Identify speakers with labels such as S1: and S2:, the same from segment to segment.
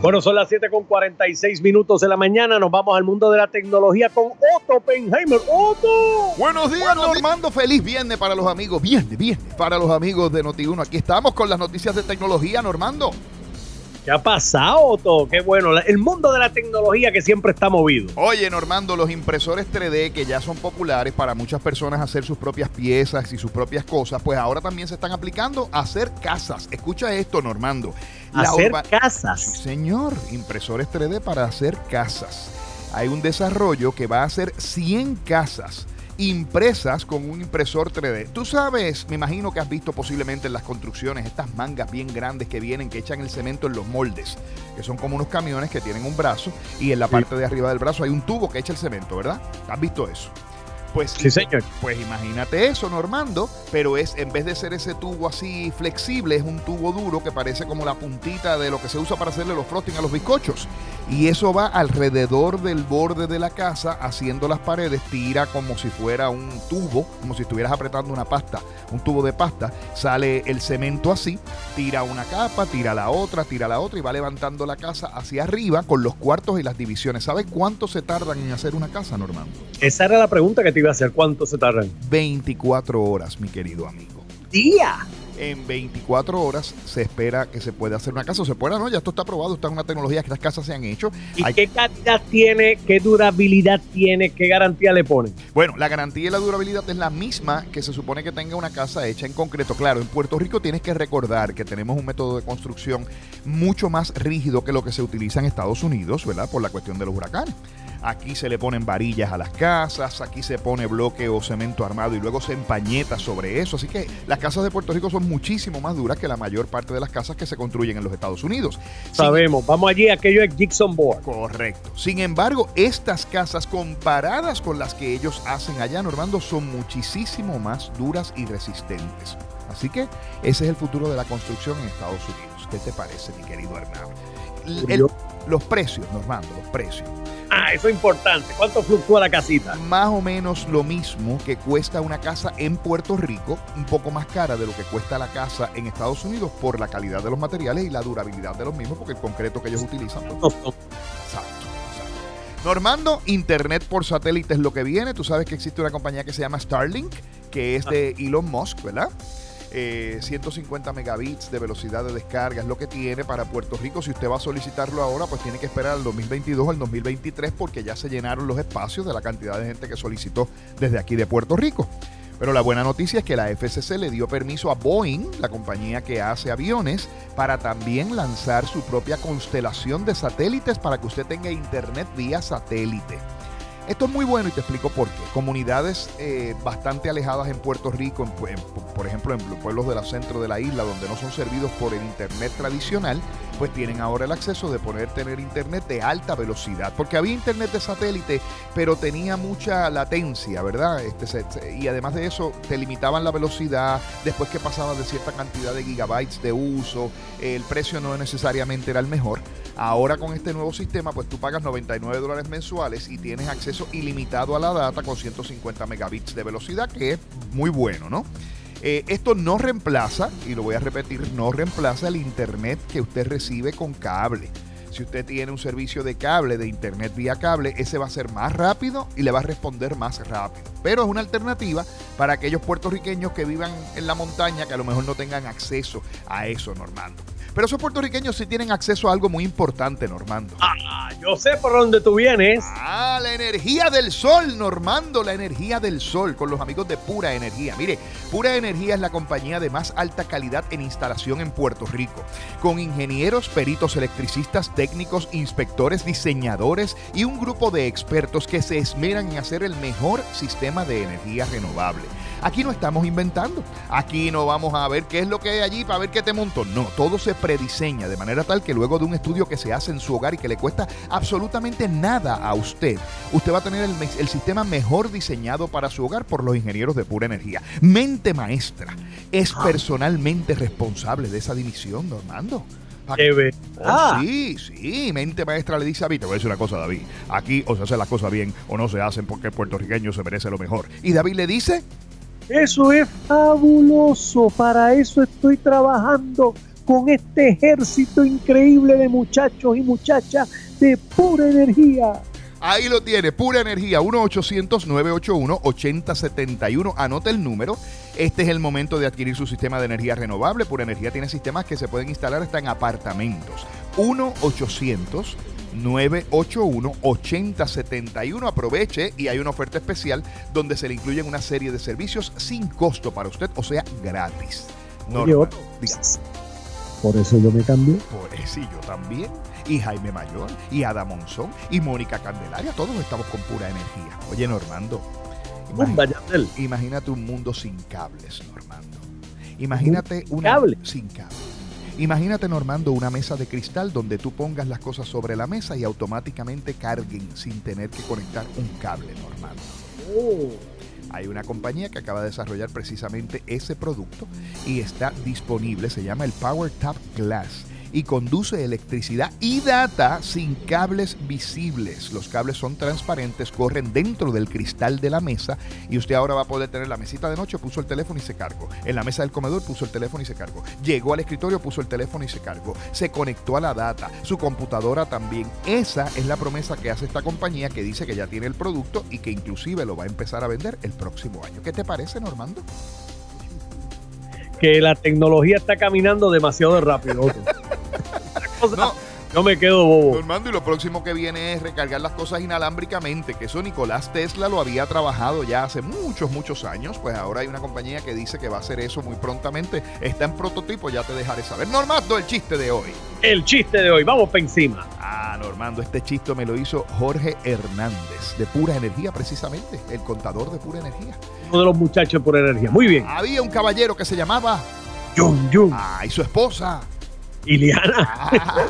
S1: Bueno, son las 7 con 46 minutos de la mañana. Nos vamos al mundo de la tecnología con Otto Penheimer. ¡Otto!
S2: Buenos días, Normando. Feliz viernes para los amigos. Viernes, viernes para los amigos de Noti1. Aquí estamos con las noticias de tecnología, Normando.
S1: ¿Qué ha pasado, Otto? Qué bueno. El mundo de la tecnología que siempre está movido.
S2: Oye, Normando, los impresores 3D que ya son populares para muchas personas hacer sus propias piezas y sus propias cosas, pues ahora también se están aplicando a hacer casas. Escucha esto, Normando.
S1: hacer casas.
S2: Sí, señor. Impresores 3D para hacer casas. Hay un desarrollo que va a hacer 100 casas impresas con un impresor 3D. Tú sabes, me imagino que has visto posiblemente en las construcciones estas mangas bien grandes que vienen, que echan el cemento en los moldes, que son como unos camiones que tienen un brazo y en la parte de arriba del brazo hay un tubo que echa el cemento, ¿verdad? ¿Has visto eso? Pues,
S1: sí, señor.
S2: Pues imagínate eso, Normando, pero es en vez de ser ese tubo así flexible, es un tubo duro que parece como la puntita de lo que se usa para hacerle los frosting a los bizcochos. Y eso va alrededor del borde de la casa, haciendo las paredes, tira como si fuera un tubo, como si estuvieras apretando una pasta, un tubo de pasta. Sale el cemento así, tira una capa, tira la otra, tira la otra y va levantando la casa hacia arriba con los cuartos y las divisiones. ¿Sabes cuánto se tardan en hacer una casa, Normando?
S1: Esa era la pregunta que te iba a hacer. ¿Cuánto se tardan?
S2: 24 horas, mi querido amigo.
S1: ¿Día?
S2: En 24 horas se espera que se pueda hacer una casa. O se pueda, no, ya esto está probado, está en una tecnología que las casas se han hecho.
S1: ¿Y qué calidad tiene, qué durabilidad tiene, qué garantía le ponen?
S2: Bueno, la garantía y la durabilidad es la misma que se supone que tenga una casa hecha en concreto. Claro, en Puerto Rico tienes que recordar que tenemos un método de construcción mucho más rígido que lo que se utiliza en Estados Unidos, ¿verdad? Por la cuestión de los huracanes. Aquí se le ponen varillas a las casas, aquí se pone bloque o cemento armado y luego se empañeta sobre eso. Así que las casas de Puerto Rico son muchísimo más duras que la mayor parte de las casas que se construyen en los Estados Unidos.
S1: Sabemos, vamos allí, aquello es Gibson Board.
S2: Correcto. Sin embargo, estas casas comparadas con las que ellos hacen allá, Normando, son muchísimo más duras y resistentes. Así que ese es el futuro de la construcción en Estados Unidos. ¿Qué te parece, mi querido Hernán? Los precios, Normando, los precios.
S1: Ah, eso es importante. ¿Cuánto fluctúa la casita?
S2: Más o menos lo mismo que cuesta una casa en Puerto Rico, un poco más cara de lo que cuesta la casa en Estados Unidos por la calidad de los materiales y la durabilidad de los mismos, porque el concreto que ellos utilizan. Pues, exacto, exacto. Normando, Internet por satélite es lo que viene. Tú sabes que existe una compañía que se llama Starlink, que es de ah. Elon Musk, ¿verdad? 150 eh, megabits de velocidad de descarga es lo que tiene para Puerto Rico. Si usted va a solicitarlo ahora, pues tiene que esperar al 2022 al 2023 porque ya se llenaron los espacios de la cantidad de gente que solicitó desde aquí de Puerto Rico. Pero la buena noticia es que la FCC le dio permiso a Boeing, la compañía que hace aviones, para también lanzar su propia constelación de satélites para que usted tenga internet vía satélite. Esto es muy bueno y te explico por qué. Comunidades eh, bastante alejadas en Puerto Rico, por ejemplo en los pueblos del centro de la isla, donde no son servidos por el Internet tradicional, pues tienen ahora el acceso de poder tener Internet de alta velocidad. Porque había Internet de satélite, pero tenía mucha latencia, ¿verdad? Este, y además de eso, te limitaban la velocidad después que pasaba de cierta cantidad de gigabytes de uso. El precio no necesariamente era el mejor. Ahora con este nuevo sistema, pues tú pagas 99 dólares mensuales y tienes acceso ilimitado a la data con 150 megabits de velocidad, que es muy bueno, ¿no? Eh, esto no reemplaza, y lo voy a repetir, no reemplaza el internet que usted recibe con cable. Si usted tiene un servicio de cable, de internet vía cable, ese va a ser más rápido y le va a responder más rápido. Pero es una alternativa para aquellos puertorriqueños que vivan en la montaña que a lo mejor no tengan acceso a eso, Normando. Pero esos puertorriqueños sí tienen acceso a algo muy importante, Normando.
S1: Ah, yo sé por dónde tú vienes.
S2: Ah, la energía del sol, Normando, la energía del sol, con los amigos de Pura Energía. Mire, Pura Energía es la compañía de más alta calidad en instalación en Puerto Rico, con ingenieros, peritos, electricistas, técnicos, inspectores, diseñadores y un grupo de expertos que se esmeran en hacer el mejor sistema de energía renovable. Aquí no estamos inventando. Aquí no vamos a ver qué es lo que hay allí para ver qué te monto. No, todo se prediseña de manera tal que luego de un estudio que se hace en su hogar y que le cuesta absolutamente nada a usted, usted va a tener el, sistema mejor diseñado para su hogar por los ingenieros de pura energía. Mente maestra es ah. personalmente responsable de esa división, Normando.
S1: Ah.
S2: Sí, sí, mente maestra le dice a mí, te voy a decir una cosa, David, aquí o se hacen las cosas bien o no se hacen porque el puertorriqueño se merece lo mejor. Y David le dice,
S1: eso es fabuloso, para eso estoy trabajando con este ejército increíble de muchachos y muchachas de pura energía.
S2: Ahí lo tiene, pura energía, 1-800-981-8071. Anota el número. Este es el momento de adquirir su sistema de energía renovable. Pura energía tiene sistemas que se pueden instalar hasta en apartamentos. 1-800-981-8071. Aproveche y hay una oferta especial donde se le incluyen una serie de servicios sin costo para usted, o sea, gratis.
S1: Norma, por eso yo me cambié.
S2: Por eso yo también y Jaime Mayor, y Ada Monzón, y Mónica Candelaria. Todos estamos con pura energía. Oye, Normando. Imagínate, imagínate un mundo sin cables, Normando. Imagínate un
S1: cable
S2: sin cable. Imagínate, Normando, una mesa de cristal donde tú pongas las cosas sobre la mesa y automáticamente carguen sin tener que conectar un cable, Normando. Oh. Hay una compañía que acaba de desarrollar precisamente ese producto y está disponible. Se llama el Power Tap Glass y conduce electricidad y data sin cables visibles. Los cables son transparentes, corren dentro del cristal de la mesa y usted ahora va a poder tener la mesita de noche, puso el teléfono y se cargó. En la mesa del comedor puso el teléfono y se cargó. Llegó al escritorio, puso el teléfono y se cargó. Se conectó a la data, su computadora también. Esa es la promesa que hace esta compañía que dice que ya tiene el producto y que inclusive lo va a empezar a vender el próximo año. ¿Qué te parece, Normando?
S1: Que la tecnología está caminando demasiado rápido. no, yo me quedo bobo.
S2: Normando, y lo próximo que viene es recargar las cosas inalámbricamente, que eso Nicolás Tesla lo había trabajado ya hace muchos, muchos años. Pues ahora hay una compañía que dice que va a hacer eso muy prontamente. Está en prototipo, ya te dejaré saber. Normando, el chiste de hoy.
S1: El chiste de hoy, vamos para encima.
S2: Ah, Normando, este chiste me lo hizo Jorge Hernández, de Pura Energía precisamente, el contador de Pura Energía.
S1: Uno de los muchachos de Pura Energía, muy bien.
S2: Había un caballero que se llamaba...
S1: Jun Jun.
S2: Ah, y su esposa
S1: Iliana.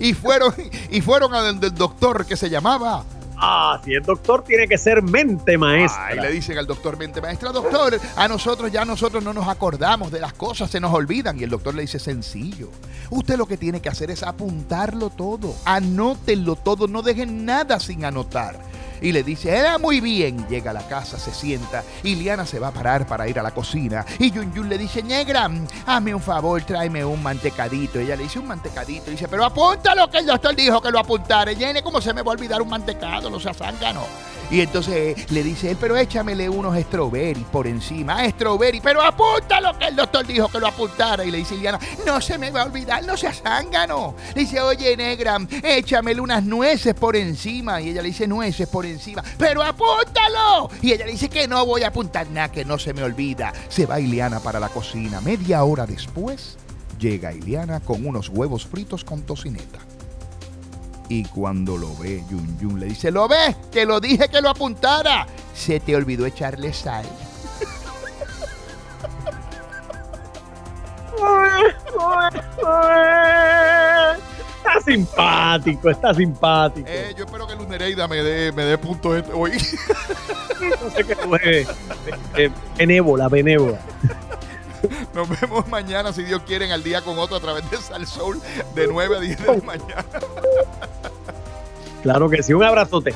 S2: y fueron y fueron a donde el doctor que se llamaba.
S1: Ah, si el doctor tiene que ser mente maestra.
S2: y le dicen al doctor mente maestra, doctor, a nosotros ya nosotros no nos acordamos de las cosas, se nos olvidan. Y el doctor le dice, sencillo, usted lo que tiene que hacer es apuntarlo todo, anótenlo todo, no dejen nada sin anotar y le dice, era muy bien. Llega a la casa, se sienta y Liana se va a parar para ir a la cocina. Y Yun Yun le dice, negra, hazme un favor, tráeme un mantecadito. Ella le dice, un mantecadito. Y dice, pero apúntalo que el doctor dijo que lo apuntara. Llene, ¿cómo se me va a olvidar un mantecado? No sea zángano. Y entonces le dice él, pero échamele unos strawberry por encima. Strawberry, pero apúntalo que el doctor dijo que lo apuntara. Y le dice Iliana, no se me va a olvidar, no seas zángano. Le dice, oye, negra, échamele unas nueces por encima. Y ella le dice, nueces por encima, pero apúntalo. Y ella le dice que no voy a apuntar nada, que no se me olvida. Se va Iliana para la cocina. Media hora después, llega Iliana con unos huevos fritos con tocineta. Y cuando lo ve, Yun Yun le dice, ¿lo ves? Te lo dije que lo apuntara. Se te olvidó echarle sal.
S1: Está simpático, está simpático.
S2: Eh, yo espero que Luz Nereida me dé, me dé punto este hoy.
S1: no sé qué fue. Benévola, benévola.
S2: Nos vemos mañana, si Dios quiere, al día con otro a través de Sal Soul de 9 a 10 de la mañana.
S1: Claro que sí, un abrazote.